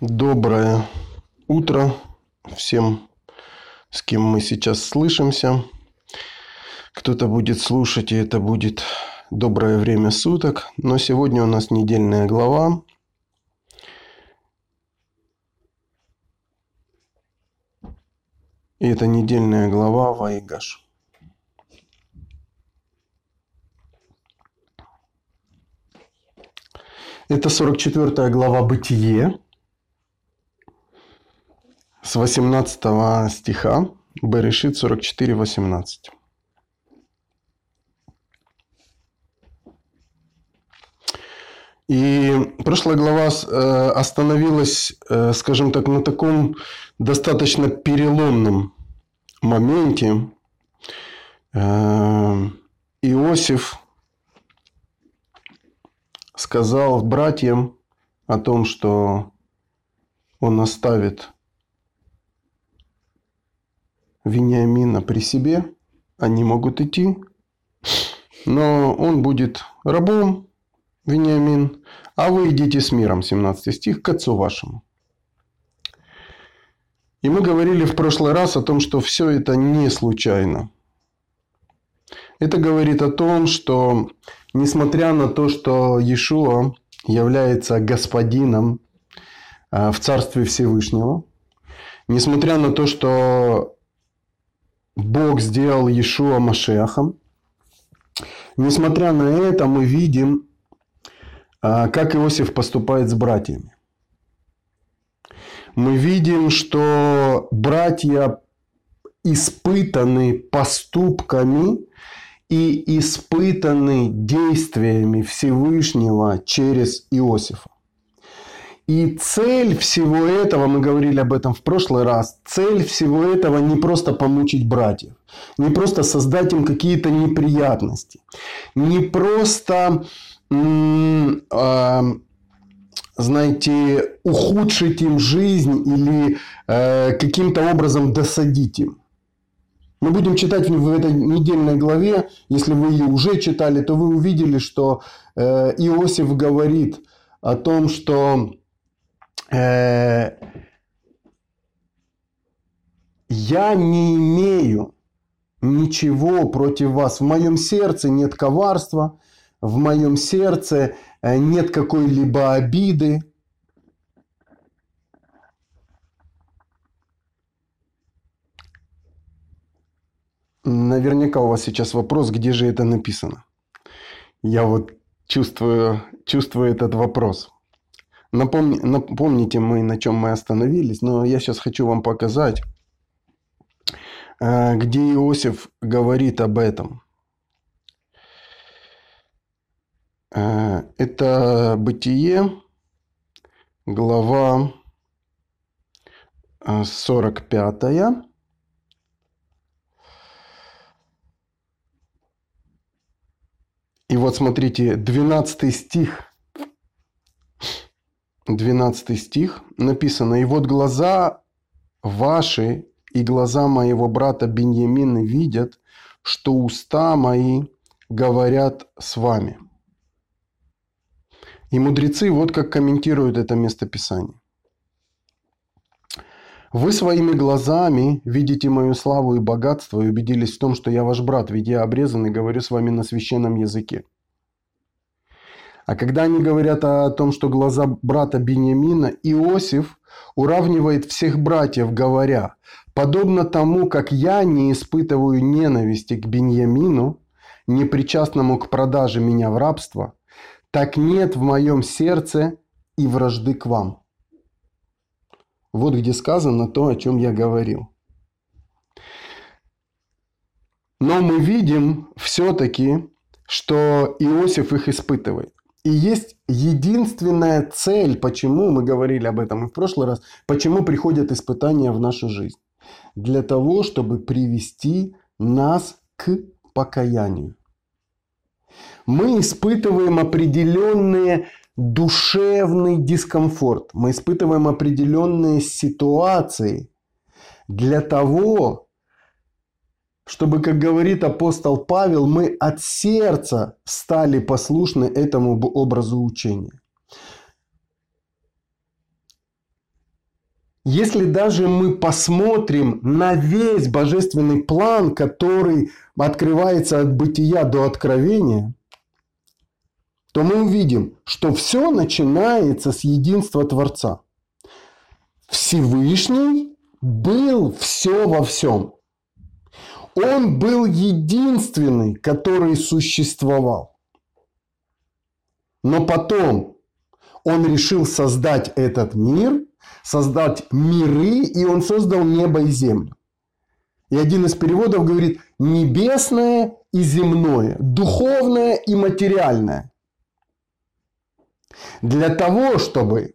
Доброе утро всем, с кем мы сейчас слышимся. Кто-то будет слушать, и это будет доброе время суток. Но сегодня у нас недельная глава. И это недельная глава Вайгаш. Это 44 глава Бытие с 18 стиха. Берешит 44, 18. И прошлая глава э, остановилась, э, скажем так, на таком достаточно переломном моменте. Э, Иосиф сказал братьям о том, что он оставит Вениамина при себе, они могут идти, но он будет рабом, Вениамин, а вы идите с миром, 17 стих, к отцу вашему. И мы говорили в прошлый раз о том, что все это не случайно. Это говорит о том, что несмотря на то, что Иешуа является господином э, в Царстве Всевышнего, несмотря на то, что Бог сделал Иешуа Машехом, несмотря на это мы видим, э, как Иосиф поступает с братьями. Мы видим, что братья испытаны поступками и испытаны действиями Всевышнего через Иосифа. И цель всего этого, мы говорили об этом в прошлый раз, цель всего этого не просто помучить братьев, не просто создать им какие-то неприятности, не просто, э, знаете, ухудшить им жизнь или э, каким-то образом досадить им. Мы будем читать в этой недельной главе, если вы ее уже читали, то вы увидели, что э, Иосиф говорит о том, что э, я не имею ничего против вас. В моем сердце нет коварства, в моем сердце э, нет какой-либо обиды. Наверняка у вас сейчас вопрос, где же это написано. Я вот чувствую, чувствую этот вопрос. Напомни, напомните мы, на чем мы остановились, но я сейчас хочу вам показать, э, где Иосиф говорит об этом. Э, это Бытие, глава 45. Э, И вот смотрите, 12 стих. 12 стих написано, «И вот глаза ваши и глаза моего брата Беньямина видят, что уста мои говорят с вами». И мудрецы вот как комментируют это местописание. Вы своими глазами видите мою славу и богатство и убедились в том, что я ваш брат, ведь я обрезан и говорю с вами на священном языке. А когда они говорят о том, что глаза брата Бениамина, Иосиф уравнивает всех братьев, говоря, подобно тому, как я не испытываю ненависти к Беньямину, непричастному к продаже меня в рабство, так нет в моем сердце и вражды к вам. Вот где сказано то, о чем я говорил. Но мы видим все-таки, что Иосиф их испытывает. И есть единственная цель, почему мы говорили об этом и в прошлый раз, почему приходят испытания в нашу жизнь. Для того, чтобы привести нас к покаянию. Мы испытываем определенные душевный дискомфорт. Мы испытываем определенные ситуации для того, чтобы, как говорит апостол Павел, мы от сердца стали послушны этому образу учения. если даже мы посмотрим на весь божественный план, который открывается от бытия до откровения, то мы увидим, что все начинается с единства Творца. Всевышний был все во всем. Он был единственный, который существовал. Но потом он решил создать этот мир, создать миры, и он создал небо и землю. И один из переводов говорит небесное и земное, духовное и материальное. Для того, чтобы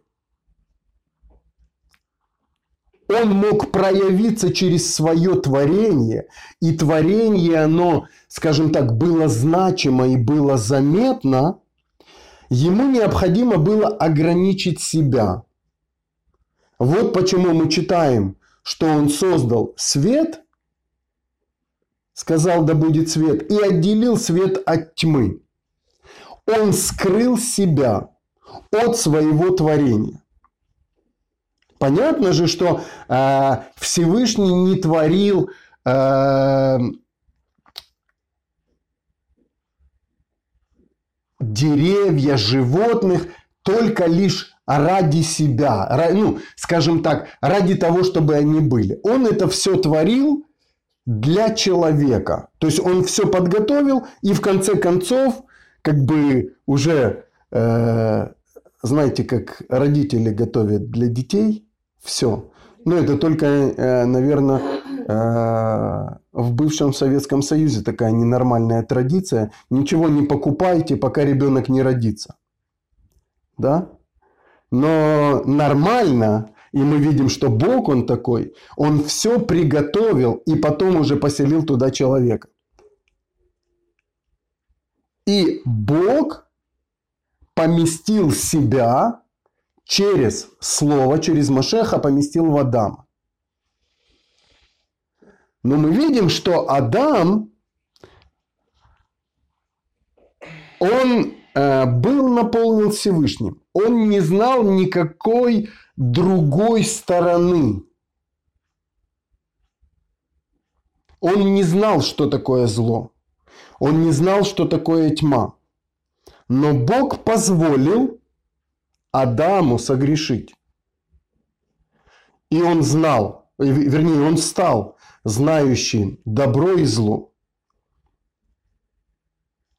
он мог проявиться через свое творение, и творение, оно, скажем так, было значимо и было заметно, ему необходимо было ограничить себя. Вот почему мы читаем, что он создал свет, сказал, да будет свет, и отделил свет от тьмы. Он скрыл себя от своего творения. Понятно же, что э, Всевышний не творил э, деревья, животных только лишь ради себя, ну, скажем так, ради того, чтобы они были. Он это все творил для человека. То есть он все подготовил и в конце концов, как бы уже, э, знаете, как родители готовят для детей, все. Но это только, э, наверное, э, в бывшем Советском Союзе такая ненормальная традиция. Ничего не покупайте, пока ребенок не родится. Да? Но нормально, и мы видим, что Бог он такой, он все приготовил и потом уже поселил туда человека. И Бог поместил себя через Слово, через Машеха поместил в Адама. Но мы видим, что Адам, он э, был наполнен Всевышним. Он не знал никакой другой стороны. Он не знал, что такое зло. Он не знал, что такое тьма. Но Бог позволил Адаму согрешить. И он знал, вернее, он стал знающим добро и зло.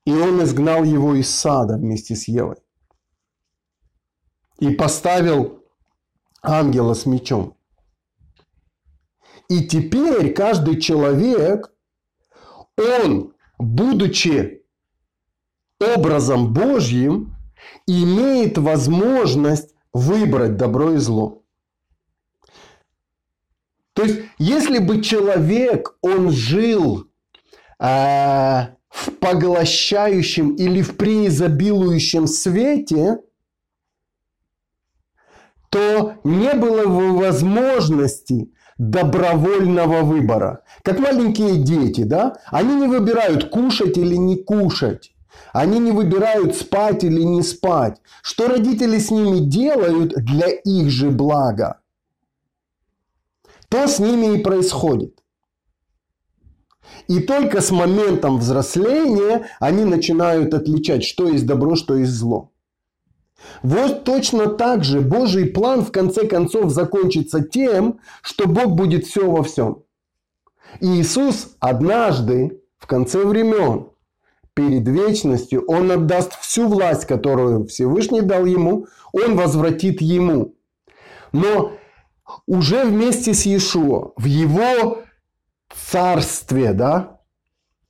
И он изгнал его из сада вместе с Евой. И поставил ангела с мечом. И теперь каждый человек, он, будучи образом Божьим, имеет возможность выбрать добро и зло. То есть, если бы человек, он жил э, в поглощающем или в преизобилующем свете, то не было бы возможности добровольного выбора. Как маленькие дети, да? Они не выбирают кушать или не кушать. Они не выбирают спать или не спать. Что родители с ними делают для их же блага, то с ними и происходит. И только с моментом взросления они начинают отличать, что есть добро, что есть зло. Вот точно так же Божий план в конце концов закончится тем, что Бог будет все во всем. И Иисус однажды в конце времен перед вечностью, он отдаст всю власть, которую Всевышний дал ему, он возвратит ему. Но уже вместе с Иешуа, в его царстве, да,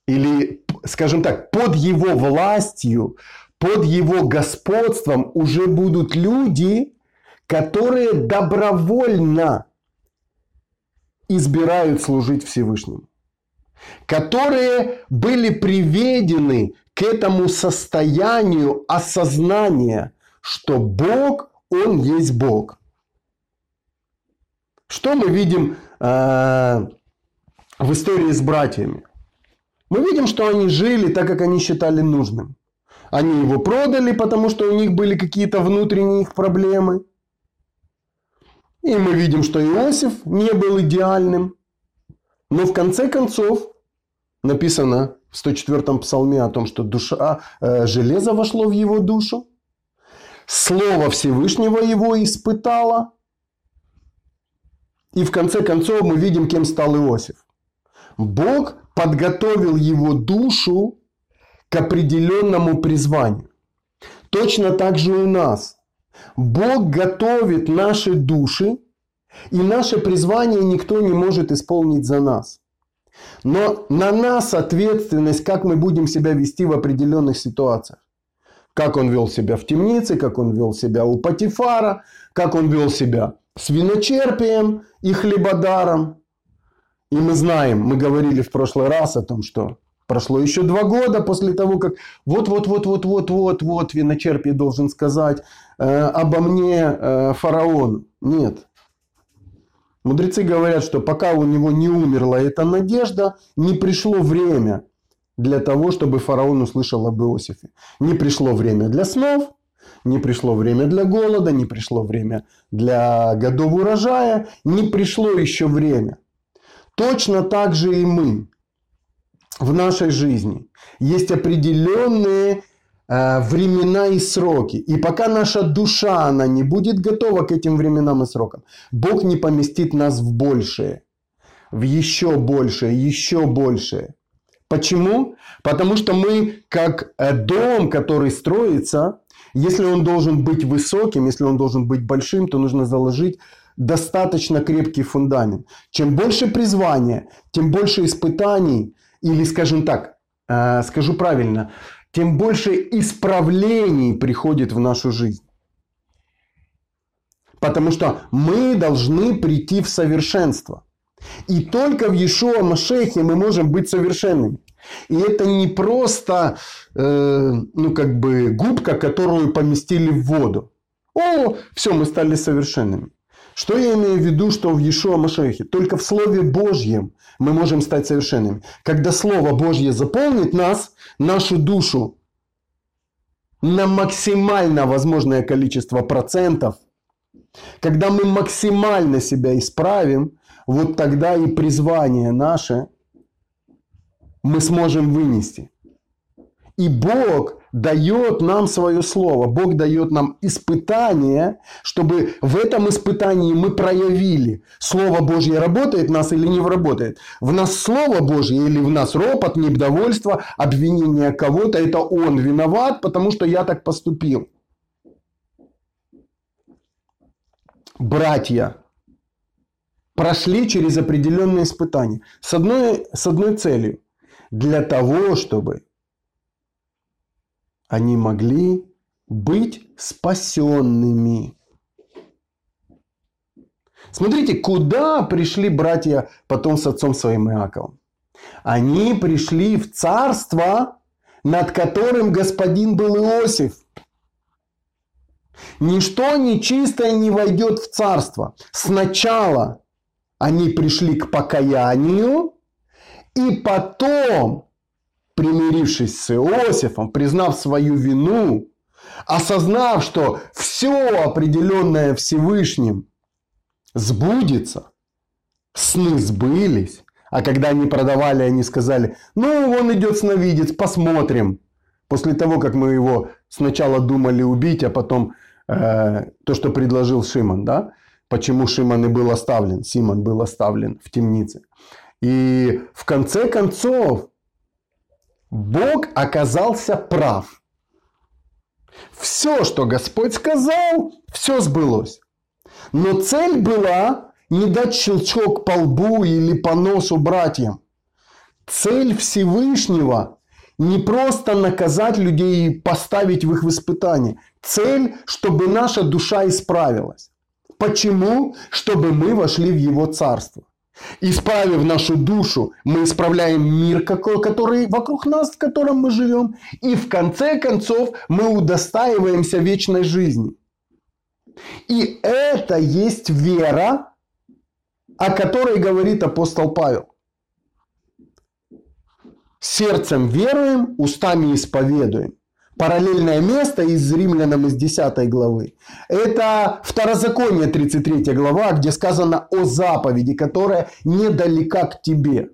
или, скажем так, под его властью, под его господством уже будут люди, которые добровольно избирают служить Всевышнему которые были приведены к этому состоянию осознания, что Бог, Он есть Бог. Что мы видим э, в истории с братьями? Мы видим, что они жили так, как они считали нужным. Они его продали, потому что у них были какие-то внутренние их проблемы. И мы видим, что Иосиф не был идеальным. Но в конце концов написано в 104-м псалме о том, что душа, э, железо вошло в его душу. Слово Всевышнего его испытало. И в конце концов мы видим, кем стал Иосиф. Бог подготовил его душу к определенному призванию. Точно так же у нас. Бог готовит наши души, и наше призвание никто не может исполнить за нас. Но на нас ответственность, как мы будем себя вести в определенных ситуациях. Как он вел себя в темнице, как он вел себя у Патифара, как он вел себя с виночерпием и хлебодаром. И мы знаем, мы говорили в прошлый раз о том, что прошло еще два года после того, как вот-вот-вот-вот-вот-вот-вот виночерпий должен сказать э, обо мне э, фараон. Нет. Мудрецы говорят, что пока у него не умерла эта надежда, не пришло время для того, чтобы фараон услышал об Иосифе. Не пришло время для снов, не пришло время для голода, не пришло время для годов урожая, не пришло еще время. Точно так же и мы в нашей жизни. Есть определенные времена и сроки. И пока наша душа, она не будет готова к этим временам и срокам, Бог не поместит нас в большее, в еще большее, еще большее. Почему? Потому что мы, как э, дом, который строится, если он должен быть высоким, если он должен быть большим, то нужно заложить достаточно крепкий фундамент. Чем больше призвания, тем больше испытаний, или, скажем так, э, скажу правильно, тем больше исправлений приходит в нашу жизнь. Потому что мы должны прийти в совершенство. И только в Иешуа Машехе мы можем быть совершенными. И это не просто, э, ну, как бы губка, которую поместили в воду. О, все, мы стали совершенными. Что я имею в виду, что в Иешуа Машехе? Только в Слове Божьем мы можем стать совершенными. Когда Слово Божье заполнит нас, нашу душу, на максимально возможное количество процентов, когда мы максимально себя исправим, вот тогда и призвание наше мы сможем вынести. И Бог дает нам свое слово. Бог дает нам испытание, чтобы в этом испытании мы проявили, Слово Божье работает в нас или не работает. В нас Слово Божье или в нас ропот, недовольство, обвинение кого-то. Это он виноват, потому что я так поступил. Братья прошли через определенные испытания с одной, с одной целью. Для того, чтобы они могли быть спасенными. Смотрите, куда пришли братья потом с отцом своим Иаковом. Они пришли в царство, над которым господин был Иосиф. Ничто нечистое не войдет в царство. Сначала они пришли к покаянию, и потом примирившись с Иосифом, признав свою вину, осознав, что все определенное Всевышним сбудется, сны сбылись, а когда они продавали, они сказали, ну, он идет сновидец, посмотрим. После того, как мы его сначала думали убить, а потом э, то, что предложил Шимон, да, почему Шимон и был оставлен, Симон был оставлен в темнице. И в конце концов, Бог оказался прав. Все, что Господь сказал, все сбылось. Но цель была не дать щелчок по лбу или по носу братьям. Цель Всевышнего не просто наказать людей и поставить в их испытание. Цель, чтобы наша душа исправилась. Почему? Чтобы мы вошли в Его Царство. Исправив нашу душу, мы исправляем мир, который вокруг нас, в котором мы живем. И в конце концов мы удостаиваемся вечной жизни. И это есть вера, о которой говорит апостол Павел. Сердцем веруем, устами исповедуем. Параллельное место из Римлянам из 10 главы. Это Второзаконие 33 глава, где сказано о заповеди, которая недалека к тебе.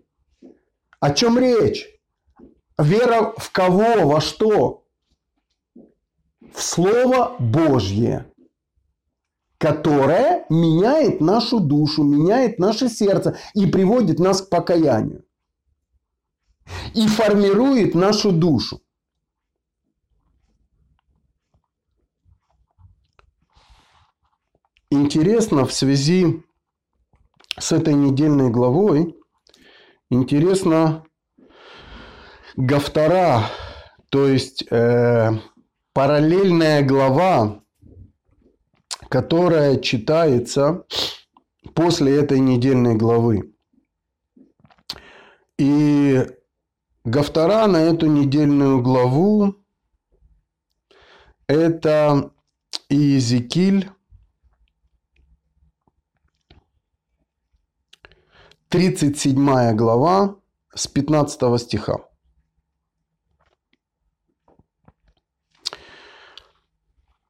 О чем речь? Вера в кого, во что? В Слово Божье, которое меняет нашу душу, меняет наше сердце и приводит нас к покаянию. И формирует нашу душу. Интересно в связи с этой недельной главой, интересно Гафтара, то есть э, параллельная глава, которая читается после этой недельной главы. И Гафтара на эту недельную главу это Иезекииль, 37 глава с 15 стиха.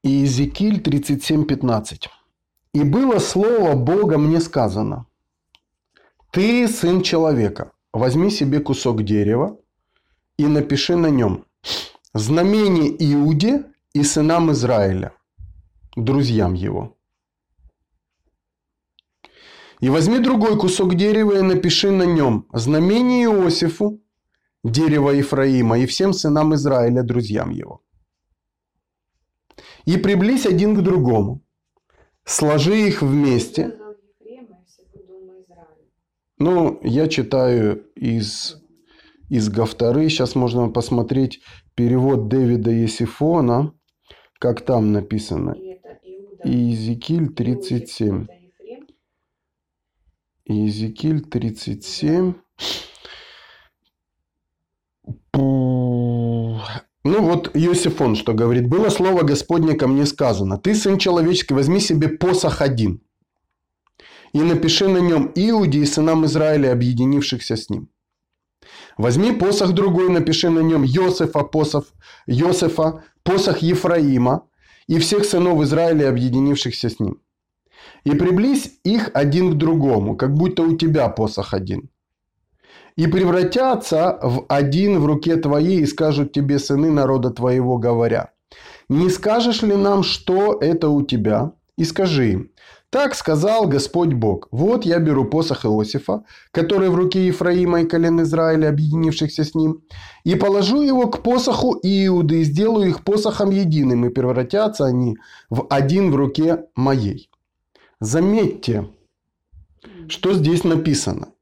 Иезекииль 37.15. «И было слово Бога мне сказано, ты, сын человека, возьми себе кусок дерева и напиши на нем знамение Иуде и сынам Израиля, друзьям его. И возьми другой кусок дерева и напиши на нем знамение Иосифу, дерево Ефраима, и всем сынам Израиля, друзьям его. И приблизь один к другому. Сложи их вместе. Ну, я читаю из, из Гафтары. Сейчас можно посмотреть перевод Дэвида Есифона, как там написано. Иезекииль 37. Иезекииль 37. Ну вот Иосиф что говорит. Было слово Господне ко мне сказано. Ты, сын человеческий, возьми себе посох один. И напиши на нем Иуде и сынам Израиля, объединившихся с ним. Возьми посох другой, напиши на нем Йосифа, посох, Йосифа, посох Ефраима и всех сынов Израиля, объединившихся с ним. И приблизь их один к другому, как будто у тебя посох один. И превратятся в один в руке твоей, и скажут тебе сыны народа твоего, говоря, не скажешь ли нам, что это у тебя? И скажи им, так сказал Господь Бог. Вот я беру посох Иосифа, который в руке Ефраима и колен Израиля, объединившихся с ним, и положу его к посоху Иуды, и сделаю их посохом единым, и превратятся они в один в руке моей. Заметьте, что здесь написано.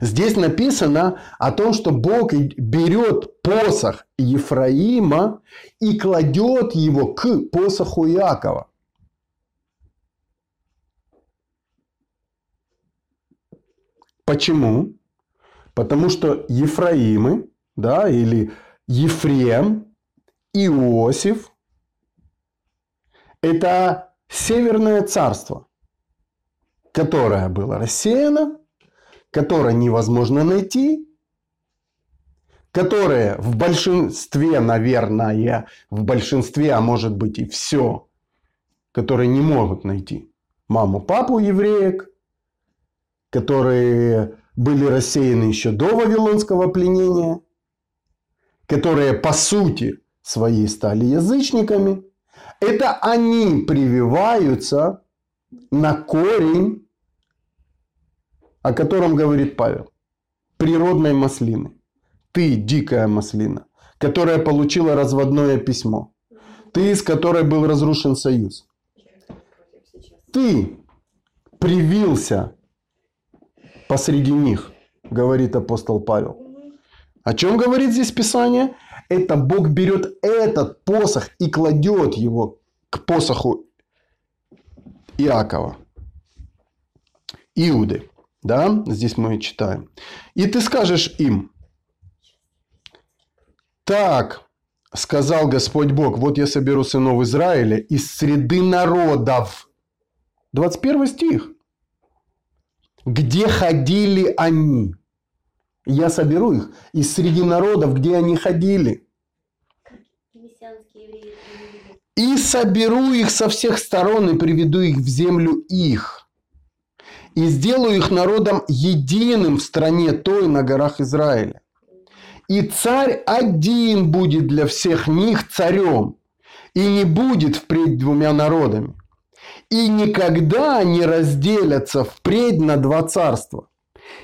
Здесь написано о том, что Бог берет посох Ефраима и кладет его к посоху Иакова. Почему? Потому что Ефраимы, да, или Ефрем, Иосиф – это Северное царство, которое было рассеяно которое невозможно найти, которое в большинстве, наверное, в большинстве, а может быть и все, которые не могут найти маму, папу евреек, которые были рассеяны еще до Вавилонского пленения, которые по сути своей стали язычниками, это они прививаются на корень о котором говорит Павел. Природной маслины. Ты дикая маслина, которая получила разводное письмо. Ты, с которой был разрушен союз. Ты привился посреди них, говорит апостол Павел. О чем говорит здесь Писание? Это Бог берет этот посох и кладет его к посоху Иакова, Иуды. Да, здесь мы читаем. И ты скажешь им, так сказал Господь Бог, вот я соберу сынов Израиля из среды народов. 21 стих. Где ходили они? Я соберу их из среди народов, где они ходили. И соберу их со всех сторон и приведу их в землю их. И сделаю их народом единым в стране той на горах Израиля. И царь один будет для всех них царем, и не будет впредь двумя народами. И никогда не разделятся впредь на два царства.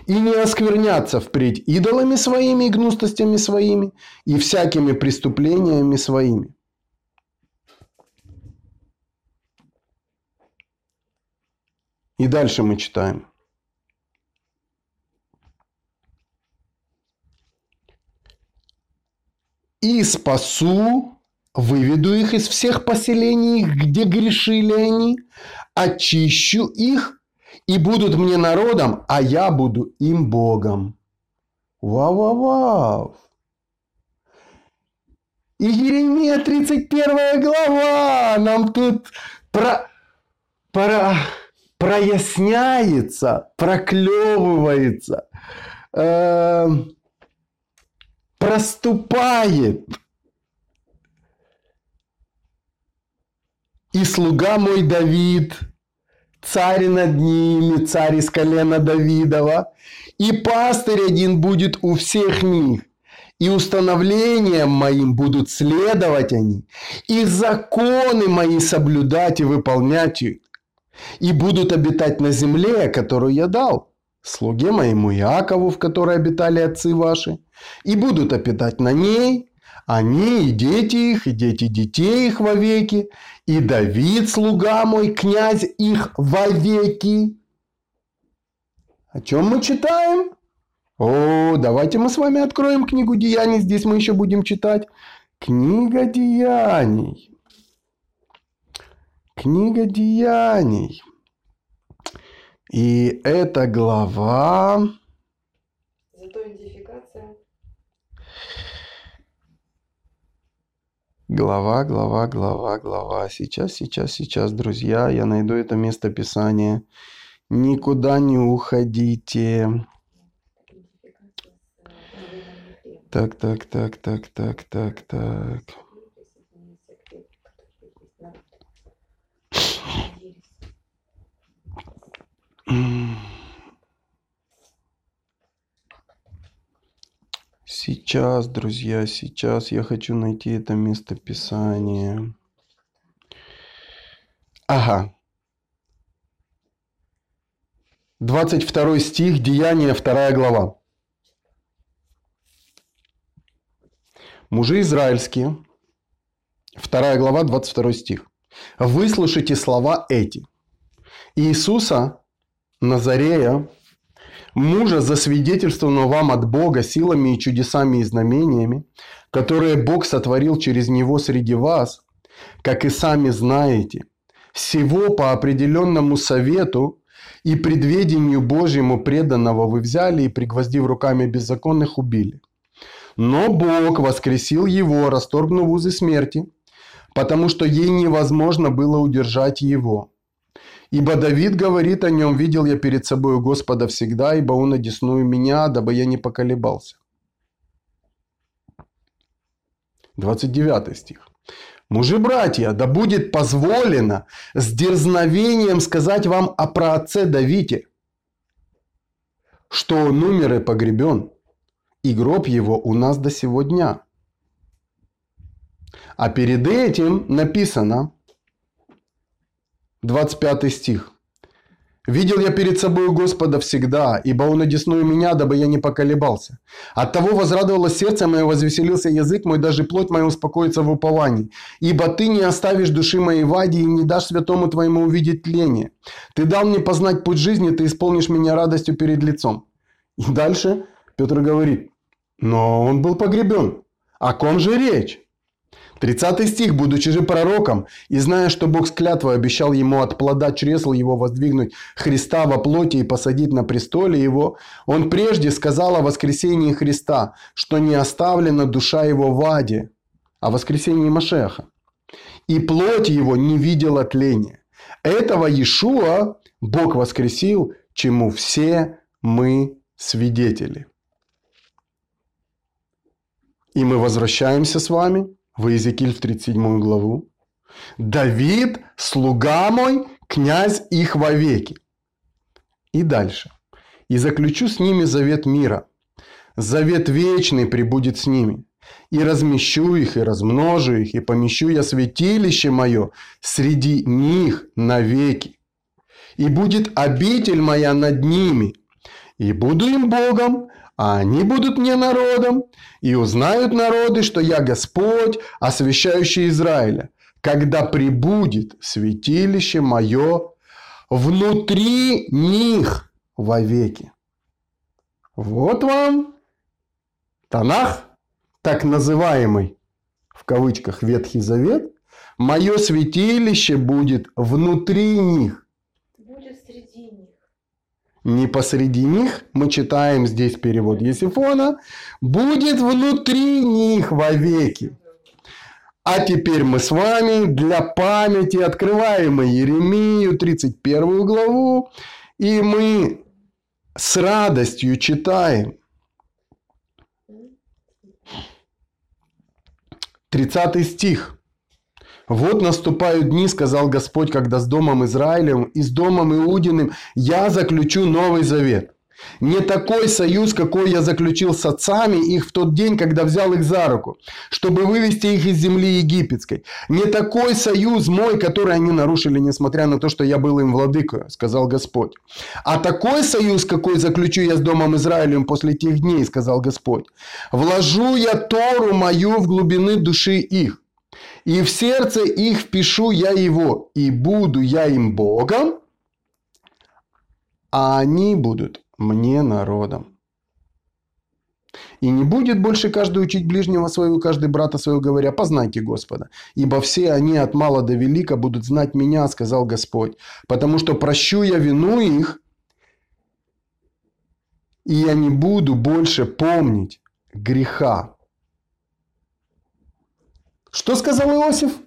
И не осквернятся впредь идолами своими и гнустостями своими, и всякими преступлениями своими. И дальше мы читаем. И спасу, выведу их из всех поселений, где грешили они, очищу их, и будут мне народом, а я буду им Богом. Вау-вау-вау. И Еремия 31 глава нам тут про, про, проясняется, проклевывается, э, проступает. И слуга мой Давид, царь над ними, царь из колена Давидова, и пастырь один будет у всех них, и установлением моим будут следовать они, и законы мои соблюдать и выполнять их и будут обитать на земле, которую я дал слуге моему Иакову, в которой обитали отцы ваши, и будут обитать на ней, они и дети их, и дети детей их вовеки, и Давид, слуга мой, князь их вовеки. О чем мы читаем? О, давайте мы с вами откроем книгу Деяний. Здесь мы еще будем читать. Книга Деяний. Книга Деяний. И эта глава... Зато идентификация. Глава, глава, глава, глава. Сейчас, сейчас, сейчас, друзья, я найду это место Писания. Никуда не уходите. Так, так, так, так, так, так, так. Сейчас, друзья, сейчас я хочу найти это место Писания. Ага. 22 стих, Деяния, 2 глава. Мужи израильские, 2 глава, 22 стих. Выслушайте слова эти. Иисуса, Назарея, мужа, засвидетельствованного вам от Бога силами и чудесами и знамениями, которые Бог сотворил через него среди вас, как и сами знаете, всего по определенному совету и предведению Божьему преданного вы взяли и, пригвоздив руками беззаконных, убили. Но Бог воскресил его, расторгнув узы смерти, потому что ей невозможно было удержать его. Ибо Давид говорит о нем, видел я перед собой Господа всегда, ибо он одесную меня, дабы я не поколебался. 29 стих. Мужи, братья, да будет позволено с дерзновением сказать вам о праотце Давиде, что он умер и погребен, и гроб его у нас до сего дня. А перед этим написано, 25 стих. «Видел я перед собой Господа всегда, ибо Он одесную меня, дабы я не поколебался. От того возрадовалось сердце мое, возвеселился язык мой, даже плоть моя успокоится в уповании. Ибо Ты не оставишь души моей вади и не дашь святому Твоему увидеть тление. Ты дал мне познать путь жизни, Ты исполнишь меня радостью перед лицом». И дальше Петр говорит, но он был погребен. О ком же речь? 30 стих. «Будучи же пророком, и зная, что Бог с клятвой обещал ему от плода чресла его воздвигнуть Христа во плоти и посадить на престоле его, он прежде сказал о воскресении Христа, что не оставлена душа его в аде, о воскресении Машеха. И плоть его не видела тления. Этого Иешуа Бог воскресил, чему все мы свидетели. И мы возвращаемся с вами – в Иезекииль в 37 главу. Давид, слуга мой, князь их вовеки. И дальше. И заключу с ними завет мира. Завет вечный прибудет с ними. И размещу их, и размножу их, и помещу я святилище мое среди них навеки. И будет обитель моя над ними. И буду им Богом, а они будут мне народом. И узнают народы, что я Господь, освящающий Израиля, когда прибудет святилище мое внутри них вовеки. Вот вам Танах, так называемый в кавычках Ветхий Завет, мое святилище будет внутри них. Не посреди них, мы читаем здесь перевод Есифона, будет внутри них вовеки. А теперь мы с вами для памяти открываем Еремию 31 главу, и мы с радостью читаем 30 стих. «Вот наступают дни, сказал Господь, когда с домом Израилем и с домом Иудиным я заключу новый завет. Не такой союз, какой я заключил с отцами их в тот день, когда взял их за руку, чтобы вывести их из земли египетской. Не такой союз мой, который они нарушили, несмотря на то, что я был им владыкой, сказал Господь. А такой союз, какой заключу я с домом Израилем после тех дней, сказал Господь. Вложу я Тору мою в глубины души их, и в сердце их впишу я его, и буду я им Богом, а они будут мне народом. И не будет больше каждый учить ближнего своего, каждый брата своего, говоря, познайте Господа. Ибо все они от мала до велика будут знать меня, сказал Господь. Потому что прощу я вину их, и я не буду больше помнить греха. Что сказал Иосиф?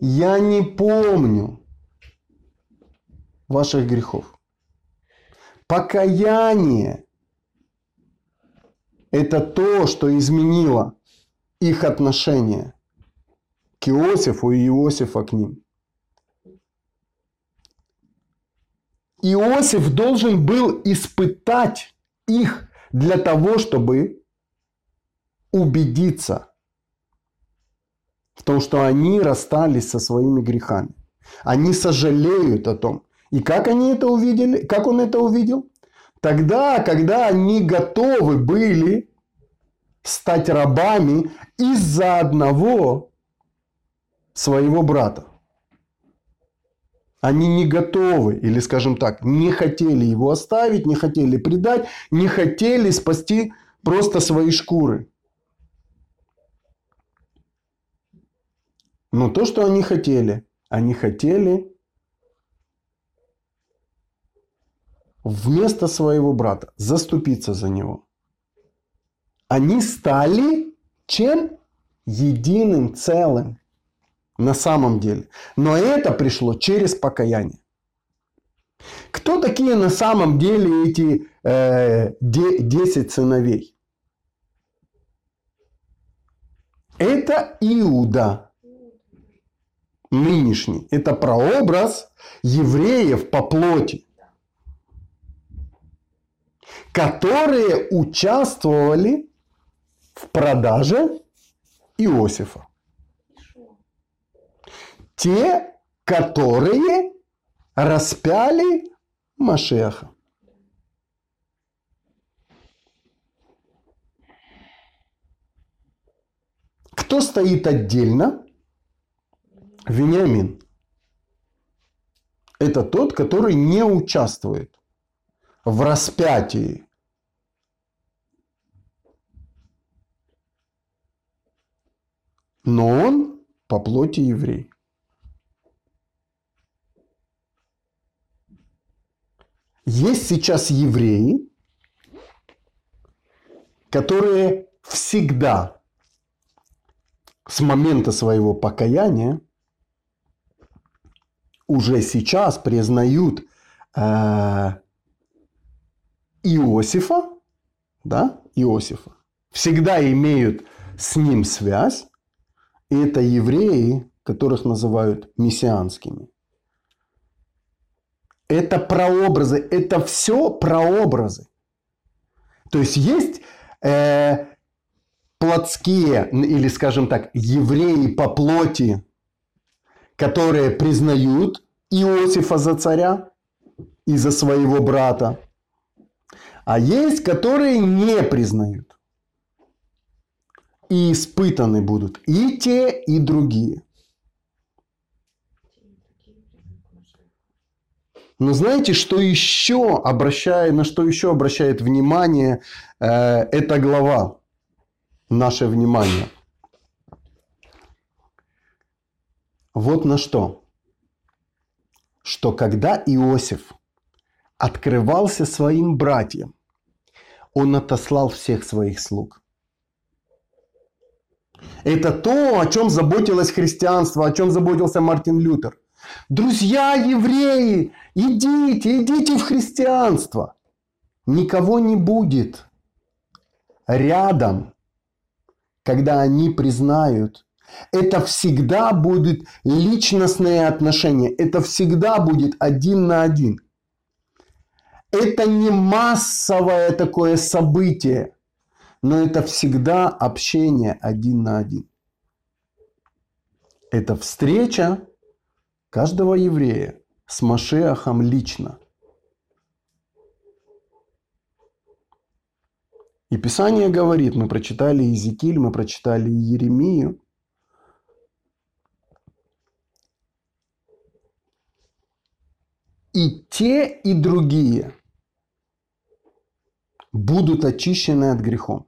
Я не помню ваших грехов. Покаяние – это то, что изменило их отношение к Иосифу и Иосифа к ним. Иосиф должен был испытать их для того, чтобы убедиться в том, что они расстались со своими грехами. Они сожалеют о том, и как они это увидели? Как он это увидел? Тогда, когда они готовы были стать рабами из-за одного своего брата. Они не готовы, или скажем так, не хотели его оставить, не хотели предать, не хотели спасти просто свои шкуры. Но то, что они хотели, они хотели вместо своего брата, заступиться за него. Они стали чем? Единым целым на самом деле. Но это пришло через покаяние. Кто такие на самом деле эти э, 10 сыновей? Это Иуда, нынешний. Это прообраз евреев по плоти которые участвовали в продаже Иосифа. Те, которые распяли Машеха. Кто стоит отдельно? Вениамин. Это тот, который не участвует в распятии но он по плоти еврей. Есть сейчас евреи, которые всегда с момента своего покаяния уже сейчас признают э, Иосифа, да, Иосифа, всегда имеют с ним связь, это евреи, которых называют мессианскими. Это прообразы, это все прообразы. То есть есть э, плотские, или, скажем так, евреи по плоти, которые признают Иосифа за царя и за своего брата. А есть, которые не признают. И испытаны будут и те, и другие. Но знаете, что еще обращает, на что еще обращает внимание э, эта глава? Наше внимание. Вот на что. Что когда Иосиф открывался своим братьям, он отослал всех своих слуг. Это то, о чем заботилось христианство, о чем заботился Мартин Лютер. Друзья евреи, идите, идите в христианство. Никого не будет рядом, когда они признают. Это всегда будут личностные отношения. Это всегда будет один на один. Это не массовое такое событие, но это всегда общение один на один. Это встреча каждого еврея с Машеахом лично. И Писание говорит, мы прочитали Иезекииль, мы прочитали Еремию, и те, и другие будут очищены от грехом.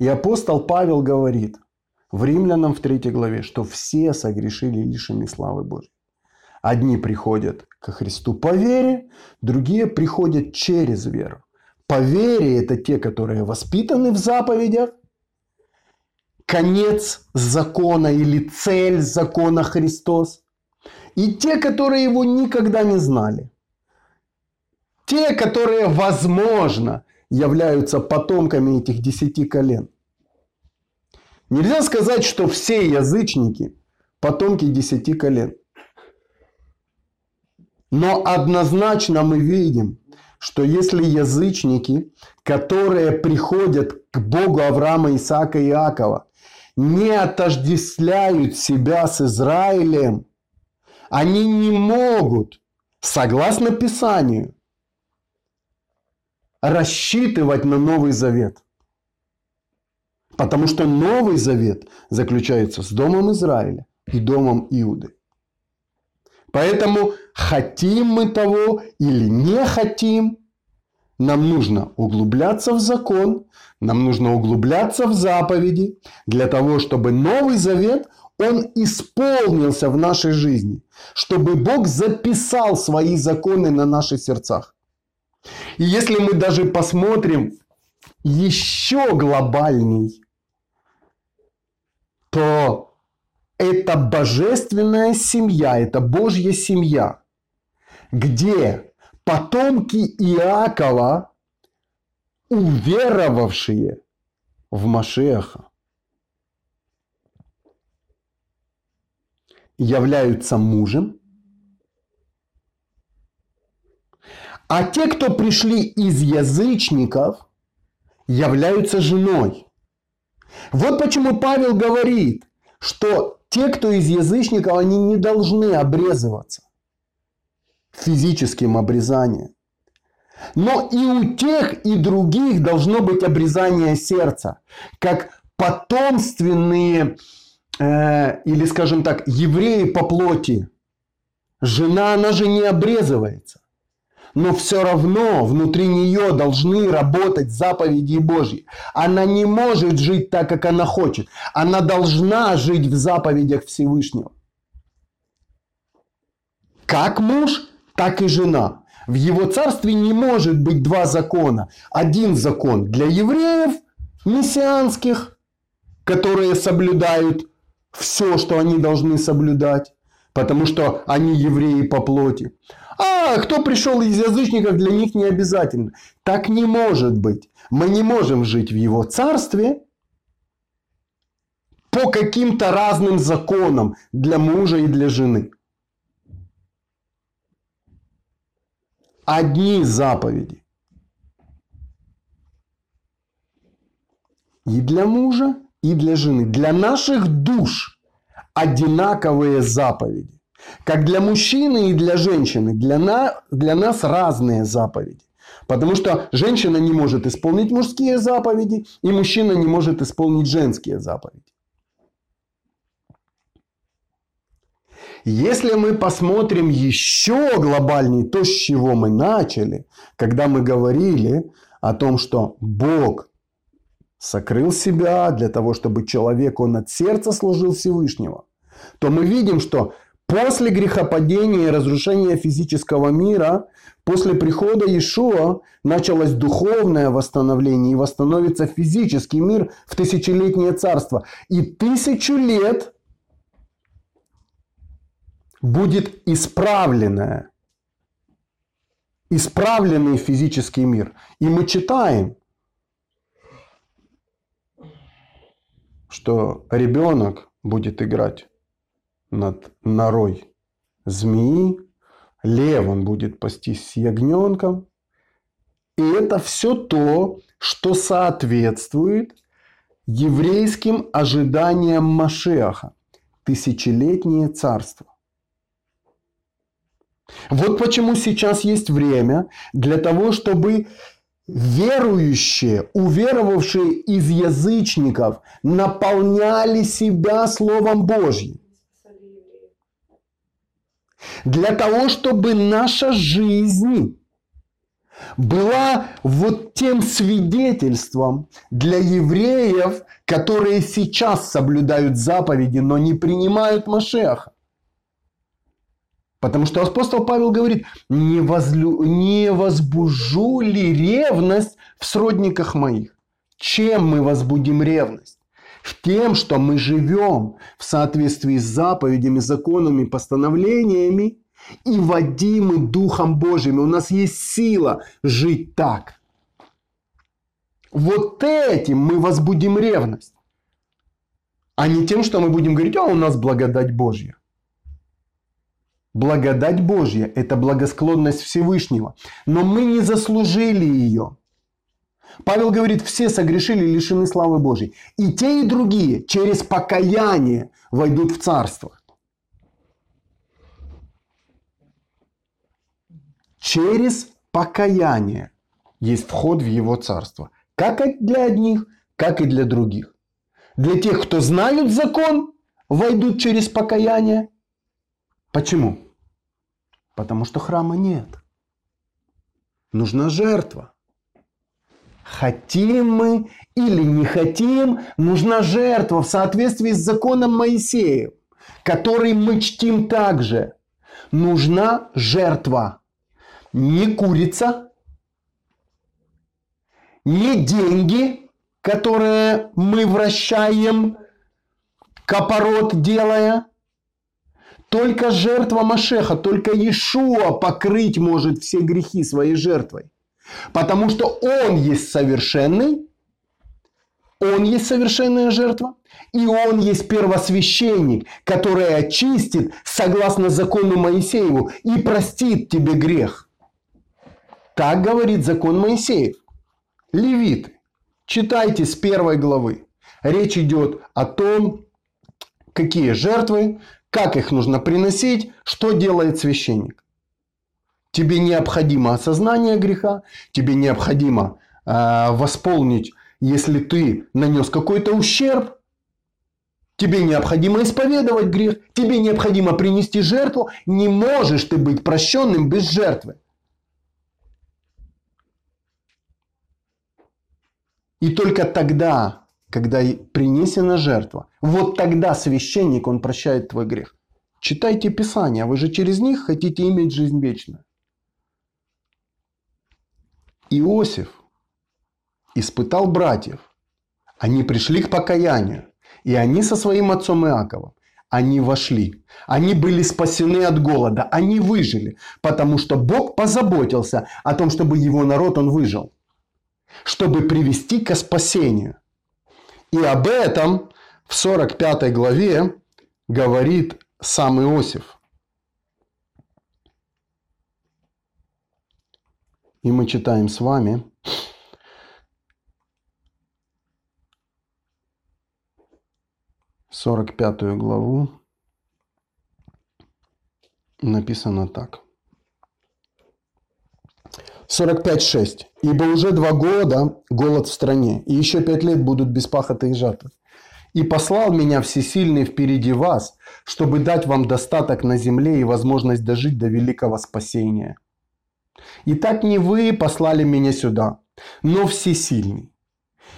И апостол Павел говорит в Римлянам в 3 главе, что все согрешили лишены славы Божьей. Одни приходят ко Христу по вере, другие приходят через веру. По вере это те, которые воспитаны в заповедях, конец закона или цель закона Христос. И те, которые его никогда не знали. Те, которые, возможно, являются потомками этих десяти колен. Нельзя сказать, что все язычники потомки десяти колен. Но однозначно мы видим, что если язычники, которые приходят к Богу Авраама, Исаака и Иакова, не отождествляют себя с Израилем, они не могут, согласно Писанию, рассчитывать на Новый Завет. Потому что Новый Завет заключается с Домом Израиля и Домом Иуды. Поэтому хотим мы того или не хотим, нам нужно углубляться в закон, нам нужно углубляться в заповеди, для того, чтобы Новый Завет, он исполнился в нашей жизни, чтобы Бог записал свои законы на наших сердцах. И если мы даже посмотрим еще глобальней, то это божественная семья, это Божья семья, где потомки Иакова, уверовавшие в Машеха, являются мужем А те, кто пришли из язычников, являются женой. Вот почему Павел говорит, что те, кто из язычников, они не должны обрезываться физическим обрезанием. Но и у тех, и других должно быть обрезание сердца, как потомственные, э, или скажем так, евреи по плоти. Жена, она же не обрезывается но все равно внутри нее должны работать заповеди Божьи. Она не может жить так, как она хочет. Она должна жить в заповедях Всевышнего. Как муж, так и жена. В его царстве не может быть два закона. Один закон для евреев, мессианских, которые соблюдают все, что они должны соблюдать, потому что они евреи по плоти. А кто пришел из язычников, для них не обязательно. Так не может быть. Мы не можем жить в его царстве, по каким-то разным законам для мужа и для жены. Одни заповеди. И для мужа, и для жены. Для наших душ одинаковые заповеди. Как для мужчины и для женщины. Для, на, для нас разные заповеди. Потому что женщина не может исполнить мужские заповеди, и мужчина не может исполнить женские заповеди. Если мы посмотрим еще глобальнее то, с чего мы начали, когда мы говорили о том, что Бог сокрыл себя для того, чтобы человек, он от сердца служил Всевышнего, то мы видим, что после грехопадения и разрушения физического мира, после прихода Иешуа началось духовное восстановление и восстановится физический мир в тысячелетнее царство. И тысячу лет будет исправленное, исправленный физический мир. И мы читаем, что ребенок будет играть над норой змеи, лев он будет пастись с ягненком. И это все то, что соответствует еврейским ожиданиям Машеха. Тысячелетнее царство. Вот почему сейчас есть время для того, чтобы верующие, уверовавшие из язычников, наполняли себя Словом Божьим. Для того, чтобы наша жизнь была вот тем свидетельством для евреев, которые сейчас соблюдают заповеди, но не принимают Машеха. Потому что апостол Павел говорит, не, возлю, не возбужу ли ревность в сродниках моих? Чем мы возбудим ревность? В тем, что мы живем в соответствии с заповедями, законами, постановлениями и водимы Духом Божьим. У нас есть сила жить так. Вот этим мы возбудим ревность. А не тем, что мы будем говорить, а у нас благодать Божья. Благодать Божья – это благосклонность Всевышнего. Но мы не заслужили ее. Павел говорит, все согрешили, лишены славы Божьей. И те, и другие через покаяние войдут в Царство. Через покаяние есть вход в Его Царство. Как для одних, как и для других. Для тех, кто знают закон, войдут через покаяние. Почему? Потому что храма нет. Нужна жертва. Хотим мы или не хотим, нужна жертва в соответствии с законом Моисея, который мы чтим также. Нужна жертва. Не курица, не деньги, которые мы вращаем, копорот делая, только жертва Машеха, только Иешуа покрыть может все грехи своей жертвой. Потому что Он есть совершенный, Он есть совершенная жертва, и Он есть первосвященник, который очистит согласно закону Моисееву и простит тебе грех. Так говорит закон Моисеев. Левиты. Читайте с первой главы. Речь идет о том, какие жертвы как их нужно приносить, что делает священник. Тебе необходимо осознание греха, тебе необходимо э, восполнить, если ты нанес какой-то ущерб, тебе необходимо исповедовать грех, тебе необходимо принести жертву, не можешь ты быть прощенным без жертвы. И только тогда когда принесена жертва. Вот тогда священник, он прощает твой грех. Читайте Писание, вы же через них хотите иметь жизнь вечную. Иосиф испытал братьев. Они пришли к покаянию. И они со своим отцом Иаковом, они вошли. Они были спасены от голода. Они выжили. Потому что Бог позаботился о том, чтобы его народ он выжил. Чтобы привести к спасению. И об этом в 45 главе говорит сам Иосиф. И мы читаем с вами. Сорок пятую главу написано так. 45.6. «Ибо уже два года голод в стране, и еще пять лет будут без пахоты и жатвы. И послал меня всесильный впереди вас, чтобы дать вам достаток на земле и возможность дожить до великого спасения. И так не вы послали меня сюда, но всесильный.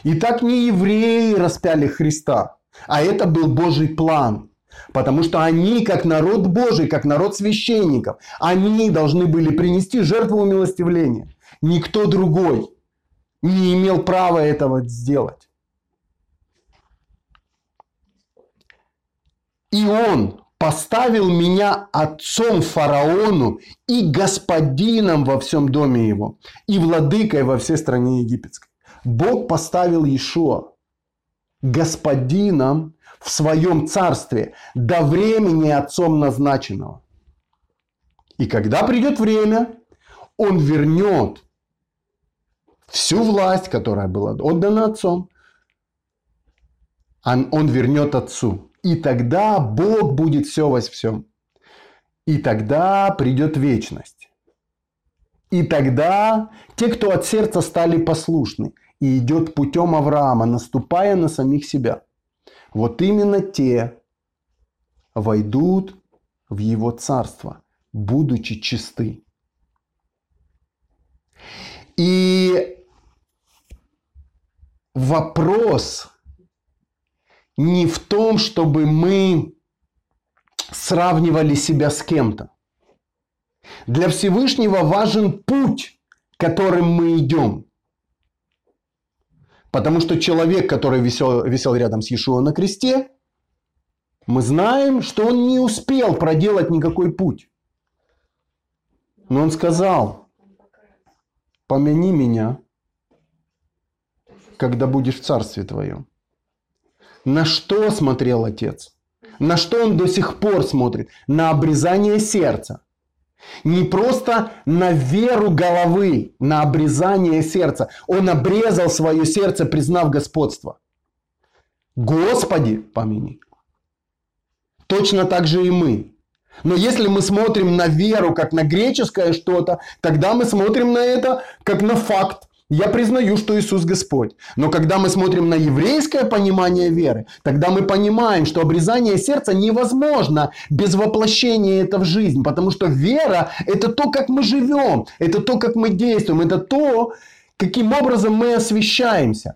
И так не евреи распяли Христа, а это был Божий план. Потому что они, как народ Божий, как народ священников, они должны были принести жертву умилостивления. Никто другой не имел права этого сделать. И он поставил меня отцом фараону и господином во всем доме его, и владыкой во всей стране египетской. Бог поставил Иешуа господином в своем царстве до времени отцом назначенного. И когда придет время, он вернет всю власть, которая была отдана отцом, он, он вернет отцу. И тогда Бог будет все во всем. И тогда придет вечность. И тогда те, кто от сердца стали послушны и идет путем Авраама, наступая на самих себя – вот именно те войдут в его царство, будучи чисты. И вопрос не в том, чтобы мы сравнивали себя с кем-то. Для Всевышнего важен путь, которым мы идем. Потому что человек, который висел, висел рядом с Иешуа на кресте, мы знаем, что он не успел проделать никакой путь. Но он сказал, помяни меня, когда будешь в царстве твоем. На что смотрел отец? На что он до сих пор смотрит? На обрезание сердца. Не просто на веру головы, на обрезание сердца. Он обрезал свое сердце, признав господство. Господи, помяни. Точно так же и мы. Но если мы смотрим на веру как на греческое что-то, тогда мы смотрим на это как на факт. Я признаю, что Иисус Господь. Но когда мы смотрим на еврейское понимание веры, тогда мы понимаем, что обрезание сердца невозможно без воплощения это в жизнь. Потому что вера – это то, как мы живем, это то, как мы действуем, это то, каким образом мы освещаемся.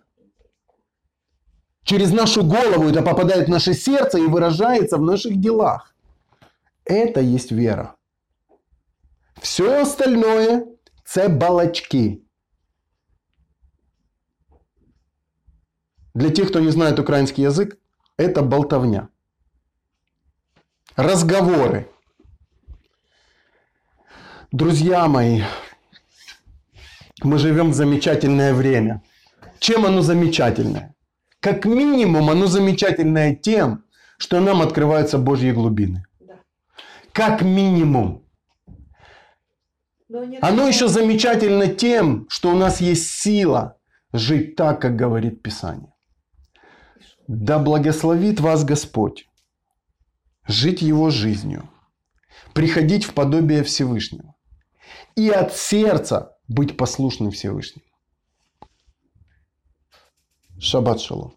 Через нашу голову это попадает в наше сердце и выражается в наших делах. Это есть вера. Все остальное – це балачки. Для тех, кто не знает украинский язык, это болтовня. Разговоры. Друзья мои, мы живем в замечательное время. Чем оно замечательное? Как минимум, оно замечательное тем, что нам открываются Божьи глубины. Как минимум. Оно еще замечательно тем, что у нас есть сила жить так, как говорит Писание. Да благословит вас Господь жить Его жизнью, приходить в подобие Всевышнего и от сердца быть послушным Всевышнему. Шаббат шалом.